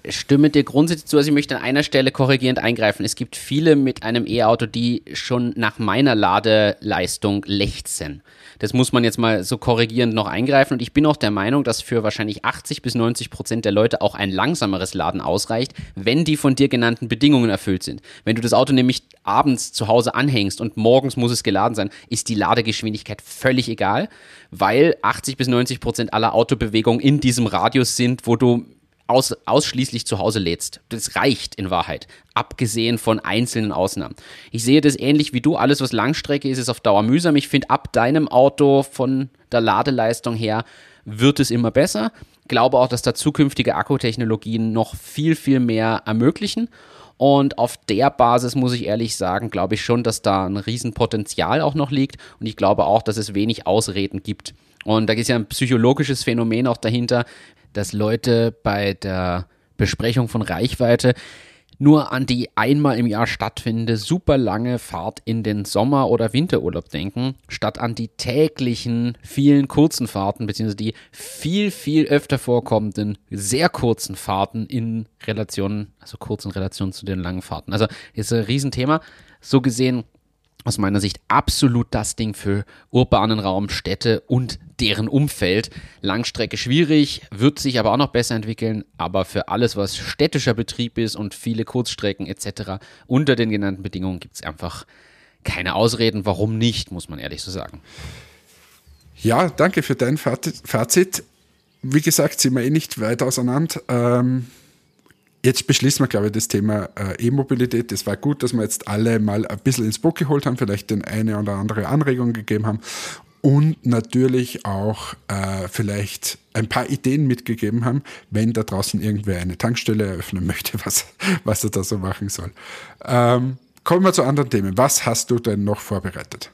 stimme dir grundsätzlich zu, also ich möchte an einer Stelle korrigierend eingreifen. Es gibt viele mit einem E-Auto, die schon nach meiner Ladeleistung lechzen. Das muss man jetzt mal so korrigierend noch eingreifen. Und ich bin auch der Meinung, dass für wahrscheinlich 80 bis 90 Prozent der Leute auch ein langsameres Laden ausreicht, wenn die von dir genannten Bedingungen erfüllt sind. Wenn du das Auto nämlich abends zu Hause anhängst und morgens muss es geladen sein, ist die Ladegeschwindigkeit völlig egal, weil 80 bis 90 Prozent aller Autobewegungen in diesem Radius sind, wo du aus, ausschließlich zu Hause lädst. Das reicht in Wahrheit, abgesehen von einzelnen Ausnahmen. Ich sehe das ähnlich wie du. Alles, was Langstrecke ist, ist auf Dauer mühsam. Ich finde, ab deinem Auto von der Ladeleistung her wird es immer besser. Glaube auch, dass da zukünftige Akkutechnologien noch viel, viel mehr ermöglichen. Und auf der Basis muss ich ehrlich sagen, glaube ich schon, dass da ein Riesenpotenzial auch noch liegt. Und ich glaube auch, dass es wenig Ausreden gibt. Und da ist ja ein psychologisches Phänomen auch dahinter dass Leute bei der Besprechung von Reichweite nur an die einmal im Jahr stattfindende super lange Fahrt in den Sommer- oder Winterurlaub denken, statt an die täglichen vielen kurzen Fahrten, beziehungsweise die viel, viel öfter vorkommenden sehr kurzen Fahrten in Relation, also kurzen Relation zu den langen Fahrten. Also ist ein Riesenthema. So gesehen aus meiner Sicht absolut das Ding für urbanen Raum, Städte und deren Umfeld. Langstrecke schwierig, wird sich aber auch noch besser entwickeln, aber für alles, was städtischer Betrieb ist und viele Kurzstrecken etc. unter den genannten Bedingungen gibt es einfach keine Ausreden, warum nicht, muss man ehrlich so sagen. Ja, danke für dein Fazit. Wie gesagt, sind wir eh nicht weit auseinander. Ähm, jetzt beschließen wir, glaube ich, das Thema äh, E-Mobilität. Es war gut, dass wir jetzt alle mal ein bisschen ins Boot geholt haben, vielleicht den eine oder andere Anregung gegeben haben und natürlich auch äh, vielleicht ein paar Ideen mitgegeben haben, wenn da draußen irgendwer eine Tankstelle eröffnen möchte, was, was er da so machen soll. Ähm, kommen wir zu anderen Themen. Was hast du denn noch vorbereitet?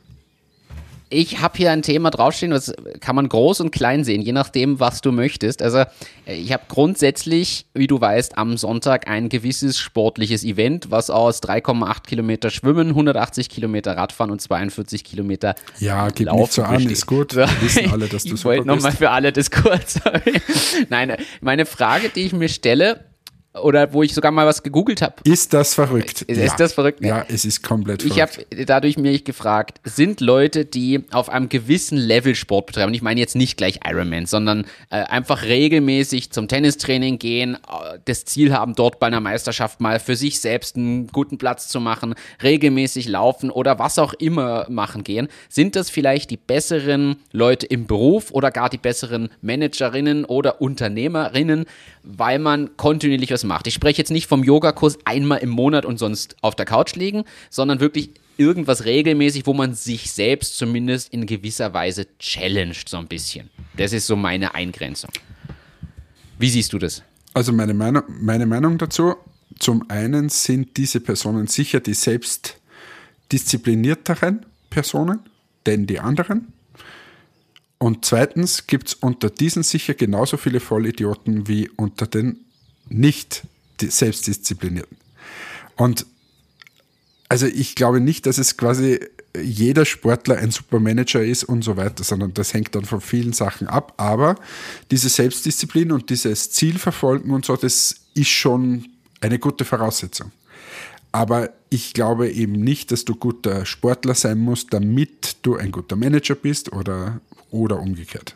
Ich habe hier ein Thema draufstehen, das kann man groß und klein sehen, je nachdem, was du möchtest. Also ich habe grundsätzlich, wie du weißt, am Sonntag ein gewisses sportliches Event, was aus 3,8 Kilometer Schwimmen, 180 Kilometer Radfahren und 42 Kilometer Ja, gib Laufen nicht so an, ist gut. Wir wissen alle, dass du Ich wollte nochmal für alle das kurz. Nein, meine Frage, die ich mir stelle, oder wo ich sogar mal was gegoogelt habe. Ist das verrückt? Ist, ja. das verrückt? Ja, es ist komplett ich verrückt. Ich habe dadurch mich gefragt, sind Leute, die auf einem gewissen Level Sport betreiben, und ich meine jetzt nicht gleich Ironman, sondern äh, einfach regelmäßig zum Tennistraining gehen, äh, das Ziel haben, dort bei einer Meisterschaft mal für sich selbst einen guten Platz zu machen, regelmäßig laufen oder was auch immer machen gehen, sind das vielleicht die besseren Leute im Beruf oder gar die besseren Managerinnen oder Unternehmerinnen, weil man kontinuierlich was macht. Ich spreche jetzt nicht vom Yogakurs einmal im Monat und sonst auf der Couch liegen, sondern wirklich irgendwas regelmäßig, wo man sich selbst zumindest in gewisser Weise challenged so ein bisschen. Das ist so meine Eingrenzung. Wie siehst du das? Also meine Meinung, meine Meinung dazu, zum einen sind diese Personen sicher die selbst disziplinierteren Personen, denn die anderen. Und zweitens gibt es unter diesen sicher genauso viele Vollidioten wie unter den nicht selbstdisziplinierten. Und also ich glaube nicht, dass es quasi jeder Sportler ein Supermanager ist und so weiter, sondern das hängt dann von vielen Sachen ab. Aber diese Selbstdisziplin und dieses Zielverfolgen und so, das ist schon eine gute Voraussetzung. Aber ich glaube eben nicht, dass du guter Sportler sein musst, damit du ein guter Manager bist oder, oder umgekehrt.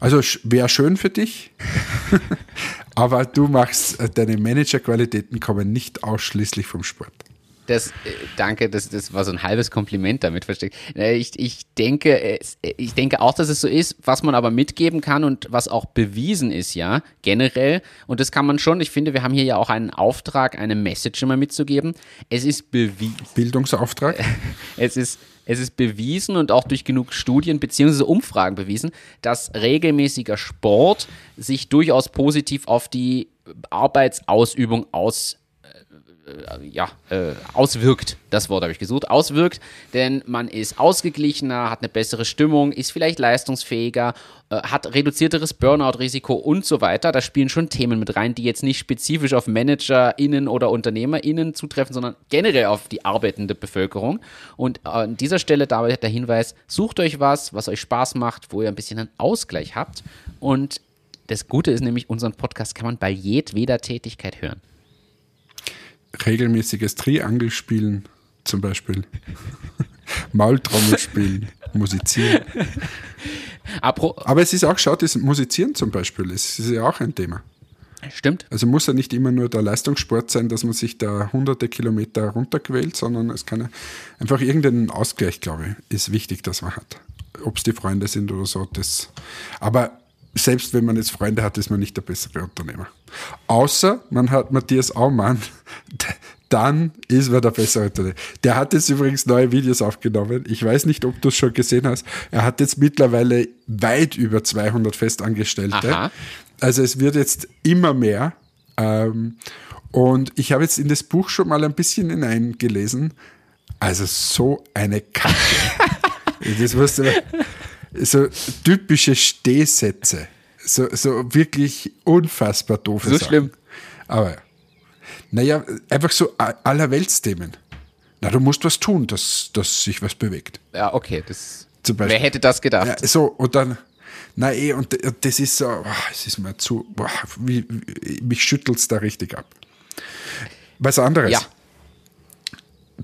Also wäre schön für dich, aber du machst, äh, deine Managerqualitäten kommen nicht ausschließlich vom Sport. Das, äh, danke, das, das war so ein halbes Kompliment damit versteckt. Äh, ich, ich, denke, ich denke auch, dass es so ist, was man aber mitgeben kann und was auch bewiesen ist, ja, generell. Und das kann man schon, ich finde, wir haben hier ja auch einen Auftrag, eine Message immer mitzugeben. Es ist bewiesen. Bildungsauftrag? Es ist es ist bewiesen und auch durch genug Studien bzw. Umfragen bewiesen, dass regelmäßiger Sport sich durchaus positiv auf die Arbeitsausübung aus äh, ja, äh, auswirkt. Das Wort habe ich gesucht. Auswirkt, denn man ist ausgeglichener, hat eine bessere Stimmung, ist vielleicht leistungsfähiger, äh, hat reduzierteres Burnout-Risiko und so weiter. Da spielen schon Themen mit rein, die jetzt nicht spezifisch auf ManagerInnen oder UnternehmerInnen zutreffen, sondern generell auf die arbeitende Bevölkerung. Und an dieser Stelle dabei der Hinweis, sucht euch was, was euch Spaß macht, wo ihr ein bisschen einen Ausgleich habt. Und das Gute ist nämlich, unseren Podcast kann man bei jedweder Tätigkeit hören regelmäßiges Triangelspielen zum Beispiel. Maultrommel spielen, musizieren. Aber es ist auch, schaut, das Musizieren zum Beispiel, es ist ja auch ein Thema. Stimmt. Also muss ja nicht immer nur der Leistungssport sein, dass man sich da hunderte Kilometer runterquält, sondern es kann ja einfach irgendeinen Ausgleich, glaube ich, ist wichtig, dass man hat. Ob es die Freunde sind oder so, das. Aber selbst wenn man jetzt Freunde hat, ist man nicht der bessere Unternehmer. Außer man hat Matthias Aumann, dann ist man der bessere Unternehmer. Der hat jetzt übrigens neue Videos aufgenommen. Ich weiß nicht, ob du es schon gesehen hast. Er hat jetzt mittlerweile weit über 200 Festangestellte. Aha. Also es wird jetzt immer mehr. Ähm, und ich habe jetzt in das Buch schon mal ein bisschen hineingelesen. Also so eine Kacke. das musst du so typische Stehsätze. So, so wirklich unfassbar doofe So Sachen. schlimm. Aber ja. Naja, einfach so Allerweltsthemen. Na, du musst was tun, dass, dass sich was bewegt. Ja, okay. Das, wer hätte das gedacht? Ja, so, und dann, na eh, und das ist so, es ist mir zu, oh, wie, wie, mich schüttelt es da richtig ab. Was anderes. Ja.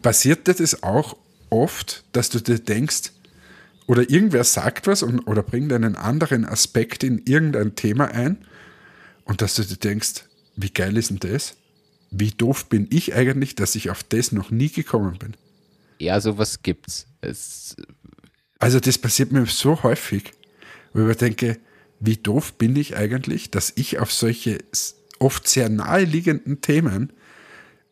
Passiert dir das auch oft, dass du dir denkst, oder irgendwer sagt was und, oder bringt einen anderen Aspekt in irgendein Thema ein und dass du dir denkst, wie geil ist denn das? Wie doof bin ich eigentlich, dass ich auf das noch nie gekommen bin? Ja, sowas gibt's. Es also das passiert mir so häufig, wo ich mir denke, wie doof bin ich eigentlich, dass ich auf solche oft sehr naheliegenden Themen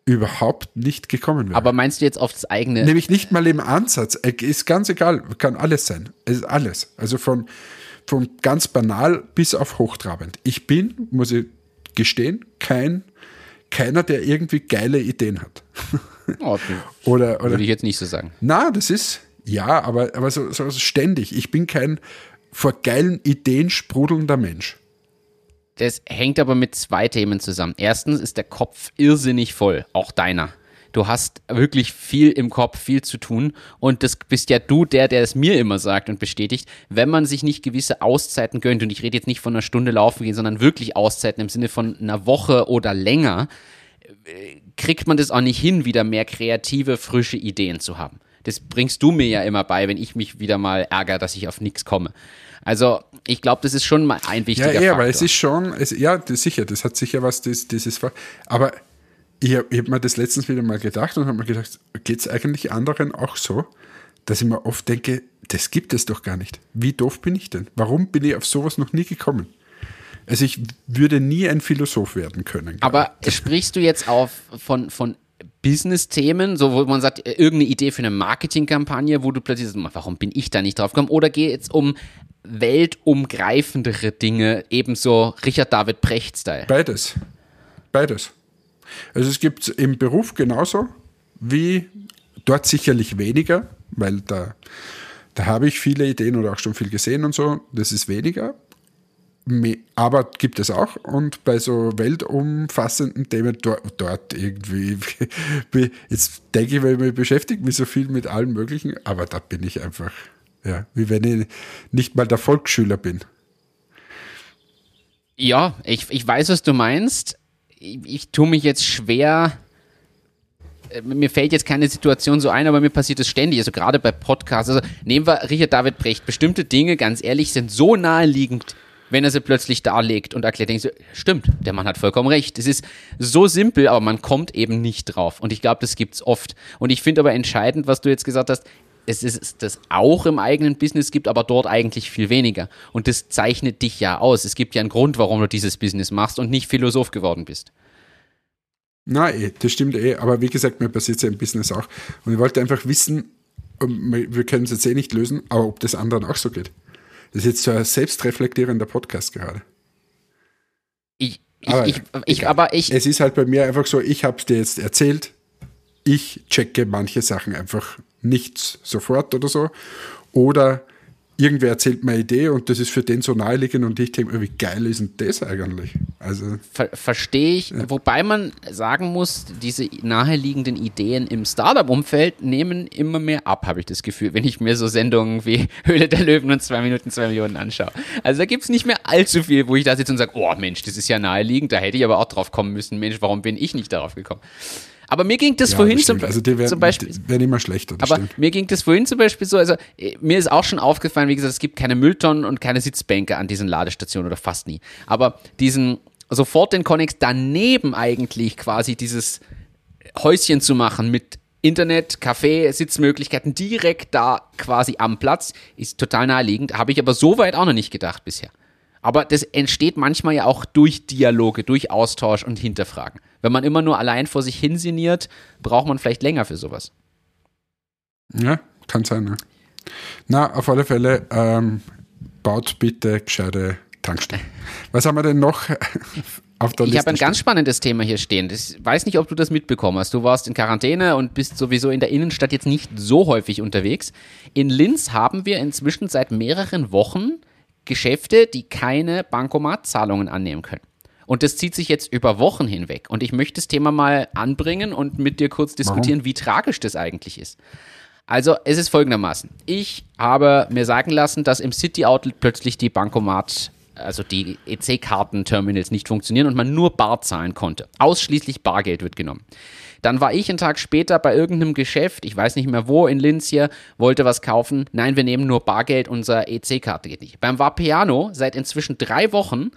überhaupt nicht gekommen wäre. Aber meinst du jetzt auf das eigene? Nämlich nicht mal im Ansatz. Ist ganz egal, kann alles sein. Es ist alles. Also von, von ganz banal bis auf hochtrabend. Ich bin, muss ich gestehen, kein, keiner, der irgendwie geile Ideen hat. Oh, okay. oder, oder, Würde ich jetzt nicht so sagen. Na, das ist, ja, aber, aber so, so ständig. Ich bin kein vor geilen Ideen sprudelnder Mensch. Das hängt aber mit zwei Themen zusammen. Erstens ist der Kopf irrsinnig voll, auch deiner. Du hast wirklich viel im Kopf, viel zu tun. Und das bist ja du, der, der es mir immer sagt und bestätigt. Wenn man sich nicht gewisse Auszeiten gönnt, und ich rede jetzt nicht von einer Stunde laufen gehen, sondern wirklich Auszeiten im Sinne von einer Woche oder länger, kriegt man das auch nicht hin, wieder mehr kreative, frische Ideen zu haben. Das bringst du mir ja immer bei, wenn ich mich wieder mal ärgere, dass ich auf nichts komme. Also ich glaube, das ist schon mal ein wichtiger ja, ja, aber es ist schon, es, ja, das sicher, das hat sicher was, das, dieses, aber ich habe hab mir das letztens wieder mal gedacht und habe mir gedacht, geht es eigentlich anderen auch so, dass ich mir oft denke, das gibt es doch gar nicht. Wie doof bin ich denn? Warum bin ich auf sowas noch nie gekommen? Also ich würde nie ein Philosoph werden können. Aber sprichst du jetzt auf von, von Business-Themen, so wo man sagt, irgendeine Idee für eine Marketingkampagne, wo du plötzlich sagst, warum bin ich da nicht drauf gekommen? Oder geht es um weltumgreifendere Dinge, ebenso Richard David Precht-Style? Beides. Beides. Also es gibt im Beruf genauso wie dort sicherlich weniger, weil da, da habe ich viele Ideen oder auch schon viel gesehen und so. Das ist weniger. Aber gibt es auch. Und bei so weltumfassenden Themen dort, dort irgendwie, jetzt denke ich, weil ich beschäftigt mich so viel mit allem Möglichen, aber da bin ich einfach ja, wie wenn ich nicht mal der Volksschüler bin. Ja, ich, ich weiß, was du meinst. Ich, ich tue mich jetzt schwer. Äh, mir fällt jetzt keine Situation so ein, aber mir passiert es ständig. Also gerade bei Podcasts. Also nehmen wir Richard David Brecht. Bestimmte Dinge, ganz ehrlich, sind so naheliegend, wenn er sie plötzlich darlegt und erklärt, ich so, stimmt, der Mann hat vollkommen recht. Es ist so simpel, aber man kommt eben nicht drauf. Und ich glaube, das gibt es oft. Und ich finde aber entscheidend, was du jetzt gesagt hast, es ist das auch im eigenen Business gibt, aber dort eigentlich viel weniger. Und das zeichnet dich ja aus. Es gibt ja einen Grund, warum du dieses Business machst und nicht Philosoph geworden bist. Nein, eh, das stimmt eh. Aber wie gesagt, mir passiert ja im Business auch. Und ich wollte einfach wissen, wir können es jetzt eh nicht lösen, aber ob das anderen auch so geht. Das ist jetzt so ein selbstreflektierender Podcast gerade. Ich, ich, aber, ich, ich, aber ich. Es ist halt bei mir einfach so, ich habe es dir jetzt erzählt. Ich checke manche Sachen einfach nichts sofort oder so. Oder irgendwer erzählt mir eine Idee und das ist für den so naheliegend und ich denke mir, wie geil ist denn das eigentlich? Also, Ver Verstehe ich, ja. wobei man sagen muss, diese naheliegenden Ideen im Startup-Umfeld nehmen immer mehr ab, habe ich das Gefühl, wenn ich mir so Sendungen wie Höhle der Löwen und zwei Minuten, zwei Millionen anschaue. Also da gibt es nicht mehr allzu viel, wo ich da sitze und sage, oh Mensch, das ist ja naheliegend, da hätte ich aber auch drauf kommen müssen, Mensch, warum bin ich nicht darauf gekommen? Aber mir ging das ja, vorhin zum, also die werden, zum Beispiel. werden immer schlechter. aber stimmt. mir ging das vorhin zum Beispiel so, also äh, mir ist auch schon aufgefallen, wie gesagt, es gibt keine Mülltonnen und keine Sitzbänke an diesen Ladestationen oder fast nie. Aber diesen, sofort den Connex daneben eigentlich quasi dieses Häuschen zu machen mit Internet, Café, Sitzmöglichkeiten direkt da quasi am Platz, ist total naheliegend. Habe ich aber so weit auch noch nicht gedacht bisher. Aber das entsteht manchmal ja auch durch Dialoge, durch Austausch und Hinterfragen. Wenn man immer nur allein vor sich hinsiniert, braucht man vielleicht länger für sowas. Ja, kann sein. Ne? Na, auf alle Fälle, ähm, baut bitte gescheite Tankstellen. Was haben wir denn noch auf der ich Liste? Ich habe ein ganz spannendes Thema hier stehen. Ich weiß nicht, ob du das mitbekommen hast. Du warst in Quarantäne und bist sowieso in der Innenstadt jetzt nicht so häufig unterwegs. In Linz haben wir inzwischen seit mehreren Wochen Geschäfte, die keine Bankomatzahlungen annehmen können. Und das zieht sich jetzt über Wochen hinweg. Und ich möchte das Thema mal anbringen und mit dir kurz diskutieren, Warum? wie tragisch das eigentlich ist. Also es ist folgendermaßen. Ich habe mir sagen lassen, dass im City Outlet plötzlich die Bankomat, also die EC-Karten-Terminals nicht funktionieren und man nur Bar zahlen konnte. Ausschließlich Bargeld wird genommen. Dann war ich einen Tag später bei irgendeinem Geschäft, ich weiß nicht mehr wo, in Linz hier, wollte was kaufen. Nein, wir nehmen nur Bargeld, unsere EC-Karte geht nicht. Beim Vapiano seit inzwischen drei Wochen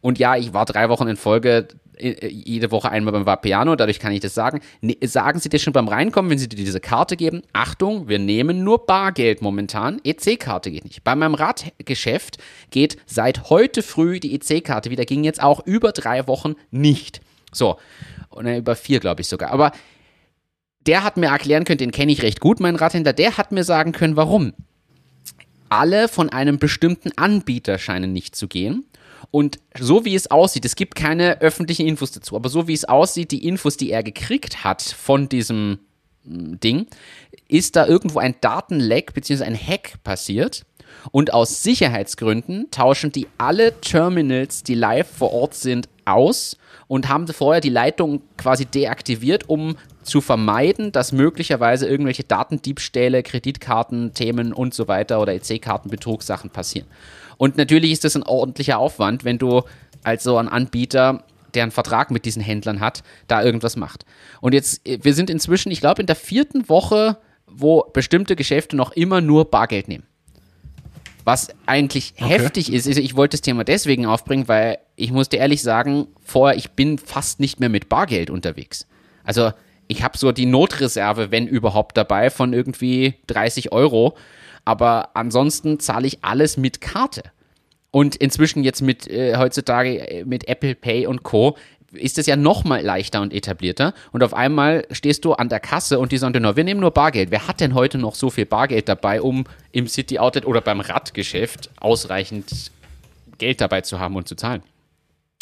und ja, ich war drei Wochen in Folge äh, jede Woche einmal beim Vapiano, dadurch kann ich das sagen. Ne, sagen Sie dir schon beim Reinkommen, wenn Sie dir diese Karte geben, Achtung, wir nehmen nur Bargeld momentan, EC-Karte geht nicht. Bei meinem Radgeschäft geht seit heute früh die EC-Karte wieder, ging jetzt auch über drei Wochen nicht. So, und über vier glaube ich sogar. Aber der hat mir erklären können, den kenne ich recht gut, mein Radhändler, der hat mir sagen können, warum. Alle von einem bestimmten Anbieter scheinen nicht zu gehen. Und so wie es aussieht, es gibt keine öffentlichen Infos dazu, aber so wie es aussieht, die Infos, die er gekriegt hat von diesem hm, Ding, ist da irgendwo ein Datenleck bzw. ein Hack passiert. Und aus Sicherheitsgründen tauschen die alle Terminals, die live vor Ort sind, aus und haben vorher die Leitung quasi deaktiviert, um zu vermeiden, dass möglicherweise irgendwelche Datendiebstähle, Kreditkartenthemen und so weiter oder EC-Kartenbetrugssachen passieren. Und natürlich ist das ein ordentlicher Aufwand, wenn du als so ein Anbieter, der einen Vertrag mit diesen Händlern hat, da irgendwas macht. Und jetzt, wir sind inzwischen, ich glaube, in der vierten Woche, wo bestimmte Geschäfte noch immer nur Bargeld nehmen. Was eigentlich okay. heftig ist, ich wollte das Thema deswegen aufbringen, weil ich musste ehrlich sagen, vorher, ich bin fast nicht mehr mit Bargeld unterwegs. Also ich habe so die Notreserve, wenn überhaupt, dabei von irgendwie 30 Euro aber ansonsten zahle ich alles mit Karte. Und inzwischen jetzt mit äh, heutzutage äh, mit Apple Pay und Co. ist es ja noch mal leichter und etablierter. Und auf einmal stehst du an der Kasse und die sagen, no, wir nehmen nur Bargeld. Wer hat denn heute noch so viel Bargeld dabei, um im City Outlet oder beim Radgeschäft ausreichend Geld dabei zu haben und zu zahlen?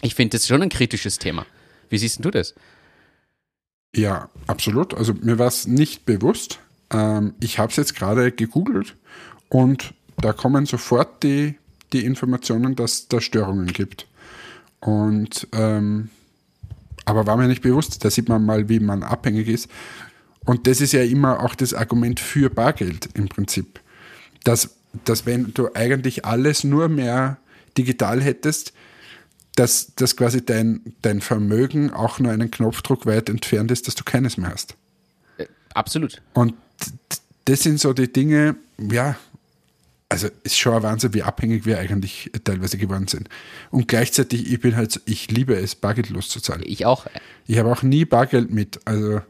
Ich finde das schon ein kritisches Thema. Wie siehst du das? Ja, absolut. Also mir war es nicht bewusst. Ähm, ich habe es jetzt gerade gegoogelt und da kommen sofort die, die Informationen, dass da Störungen gibt. Und ähm, aber war mir nicht bewusst, da sieht man mal, wie man abhängig ist. Und das ist ja immer auch das Argument für Bargeld im Prinzip. Dass, dass wenn du eigentlich alles nur mehr digital hättest, dass, dass quasi dein, dein Vermögen auch nur einen Knopfdruck weit entfernt ist, dass du keines mehr hast. Äh, absolut. Und das sind so die Dinge, ja, also ist schon ein Wahnsinn, wie abhängig wir eigentlich teilweise geworden sind. Und gleichzeitig, ich bin halt, ich liebe es, bargeldlos zu zahlen. Ich auch. Ich habe auch nie Bargeld mit. Also,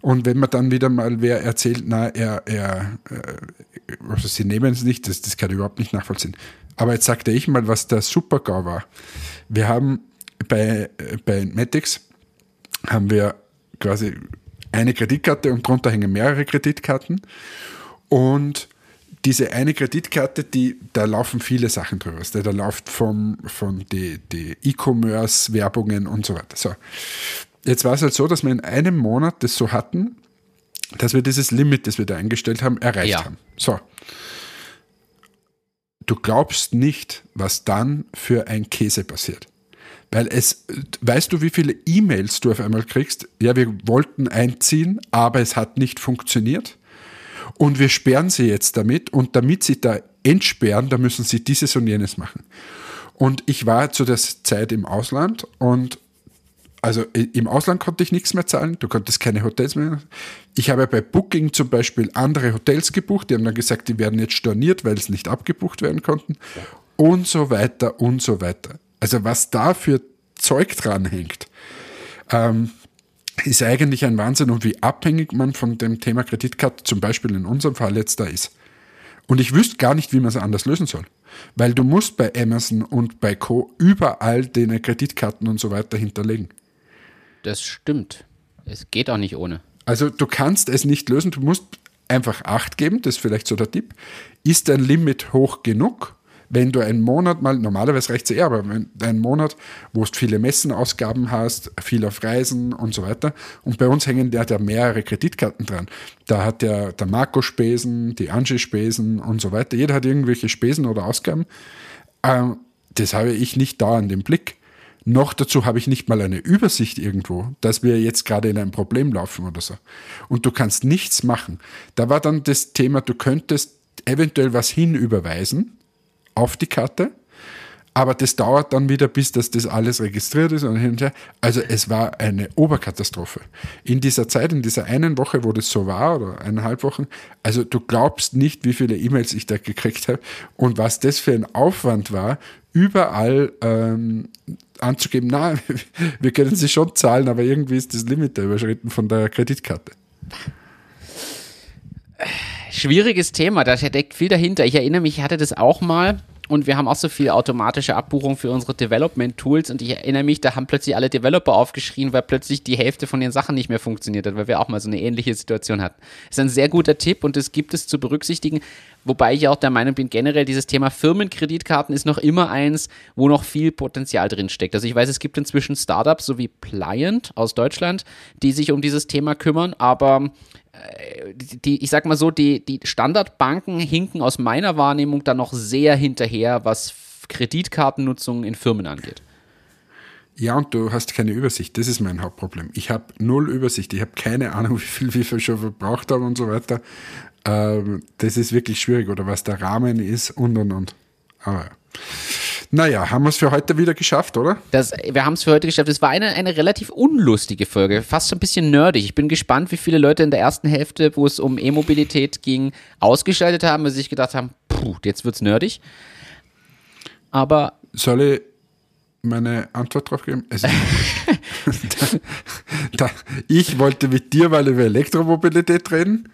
und wenn man dann wieder mal wer erzählt, na, er, er, also sie nehmen es nicht, das, das kann ich überhaupt nicht nachvollziehen. Aber jetzt sagte ich mal, was der Super-GAU war. Wir haben bei, bei Matix haben wir quasi eine Kreditkarte und drunter hängen mehrere Kreditkarten. Und diese eine Kreditkarte, die, da laufen viele Sachen drüber. Da läuft vom, von die, die E-Commerce-Werbungen und so weiter. So. Jetzt war es halt so, dass wir in einem Monat das so hatten, dass wir dieses Limit, das wir da eingestellt haben, erreicht ja. haben. So. Du glaubst nicht, was dann für ein Käse passiert. Weil es, weißt du, wie viele E-Mails du auf einmal kriegst? Ja, wir wollten einziehen, aber es hat nicht funktioniert. Und wir sperren sie jetzt damit. Und damit sie da entsperren, da müssen sie dieses und jenes machen. Und ich war zu der Zeit im Ausland und also im Ausland konnte ich nichts mehr zahlen, du konntest keine Hotels mehr. Ich habe bei Booking zum Beispiel andere Hotels gebucht, die haben dann gesagt, die werden jetzt storniert, weil es nicht abgebucht werden konnten und so weiter und so weiter. Also was da für Zeug dranhängt, ähm, ist eigentlich ein Wahnsinn und wie abhängig man von dem Thema Kreditkarte zum Beispiel in unserem Fall jetzt da ist. Und ich wüsste gar nicht, wie man es anders lösen soll. Weil du musst bei Amazon und bei Co. überall deine Kreditkarten und so weiter hinterlegen. Das stimmt. Es geht auch nicht ohne. Also du kannst es nicht lösen, du musst einfach Acht geben, das ist vielleicht so der Tipp. Ist dein Limit hoch genug? wenn du einen Monat mal, normalerweise reicht es eher, aber wenn einen Monat, wo du viele Messenausgaben hast, viel auf Reisen und so weiter. Und bei uns hängen ja da mehrere Kreditkarten dran. Da hat der, der Marco Spesen, die Angie Spesen und so weiter. Jeder hat irgendwelche Spesen oder Ausgaben. Ähm, das habe ich nicht dauernd im Blick. Noch dazu habe ich nicht mal eine Übersicht irgendwo, dass wir jetzt gerade in ein Problem laufen oder so. Und du kannst nichts machen. Da war dann das Thema, du könntest eventuell was hinüberweisen, auf die Karte. Aber das dauert dann wieder, bis das, das alles registriert ist und hin und her. Also es war eine Oberkatastrophe. In dieser Zeit, in dieser einen Woche, wo das so war, oder eineinhalb Wochen, also du glaubst nicht, wie viele E-Mails ich da gekriegt habe und was das für ein Aufwand war, überall ähm, anzugeben, na, wir können sie schon zahlen, aber irgendwie ist das Limit überschritten von der Kreditkarte. Schwieriges Thema, da steckt viel dahinter. Ich erinnere mich, ich hatte das auch mal und wir haben auch so viel automatische Abbuchung für unsere Development-Tools und ich erinnere mich, da haben plötzlich alle Developer aufgeschrien, weil plötzlich die Hälfte von den Sachen nicht mehr funktioniert hat, weil wir auch mal so eine ähnliche Situation hatten. Das ist ein sehr guter Tipp und das gibt es zu berücksichtigen, wobei ich auch der Meinung bin, generell dieses Thema Firmenkreditkarten ist noch immer eins, wo noch viel Potenzial drin steckt. Also ich weiß, es gibt inzwischen Startups, so wie Pliant aus Deutschland, die sich um dieses Thema kümmern, aber die, ich sag mal so, die, die Standardbanken hinken aus meiner Wahrnehmung dann noch sehr hinterher, was Kreditkartennutzung in Firmen angeht. Ja, und du hast keine Übersicht. Das ist mein Hauptproblem. Ich habe null Übersicht. Ich habe keine Ahnung, wie viel wir schon verbraucht haben und so weiter. Ähm, das ist wirklich schwierig oder was der Rahmen ist und und und. Aber ja. Naja, haben wir es für heute wieder geschafft, oder? Das, wir haben es für heute geschafft. Es war eine, eine relativ unlustige Folge, fast so ein bisschen nerdig. Ich bin gespannt, wie viele Leute in der ersten Hälfte, wo es um E-Mobilität ging, ausgeschaltet haben, sie sich gedacht haben, puh, jetzt wird's nerdig. Aber. Soll ich meine Antwort drauf geben? Also, da, da, ich wollte mit dir mal über Elektromobilität reden.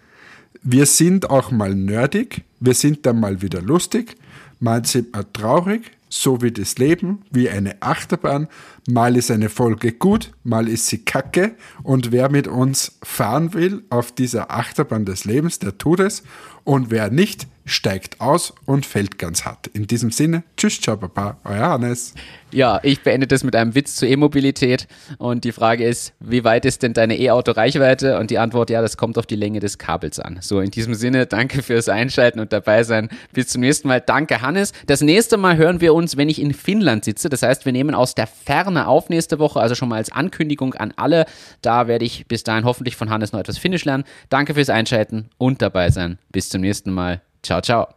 Wir sind auch mal nerdig. Wir sind dann mal wieder lustig. Mal sind wir traurig so wie das Leben, wie eine Achterbahn. Mal ist eine Folge gut, mal ist sie kacke. Und wer mit uns fahren will auf dieser Achterbahn des Lebens, der tut es. Und wer nicht, steigt aus und fällt ganz hart. In diesem Sinne, tschüss, ciao, Papa, euer Hannes. Ja, ich beende das mit einem Witz zur E-Mobilität. Und die Frage ist, wie weit ist denn deine E-Auto-Reichweite? Und die Antwort, ja, das kommt auf die Länge des Kabels an. So, in diesem Sinne, danke fürs Einschalten und dabei sein. Bis zum nächsten Mal. Danke, Hannes. Das nächste Mal hören wir uns, wenn ich in Finnland sitze. Das heißt, wir nehmen aus der Ferne auf nächste Woche, also schon mal als Ankündigung an alle. Da werde ich bis dahin hoffentlich von Hannes noch etwas Finnisch lernen. Danke fürs Einschalten und dabei sein. Bis zum nächsten Mal. 瞧瞧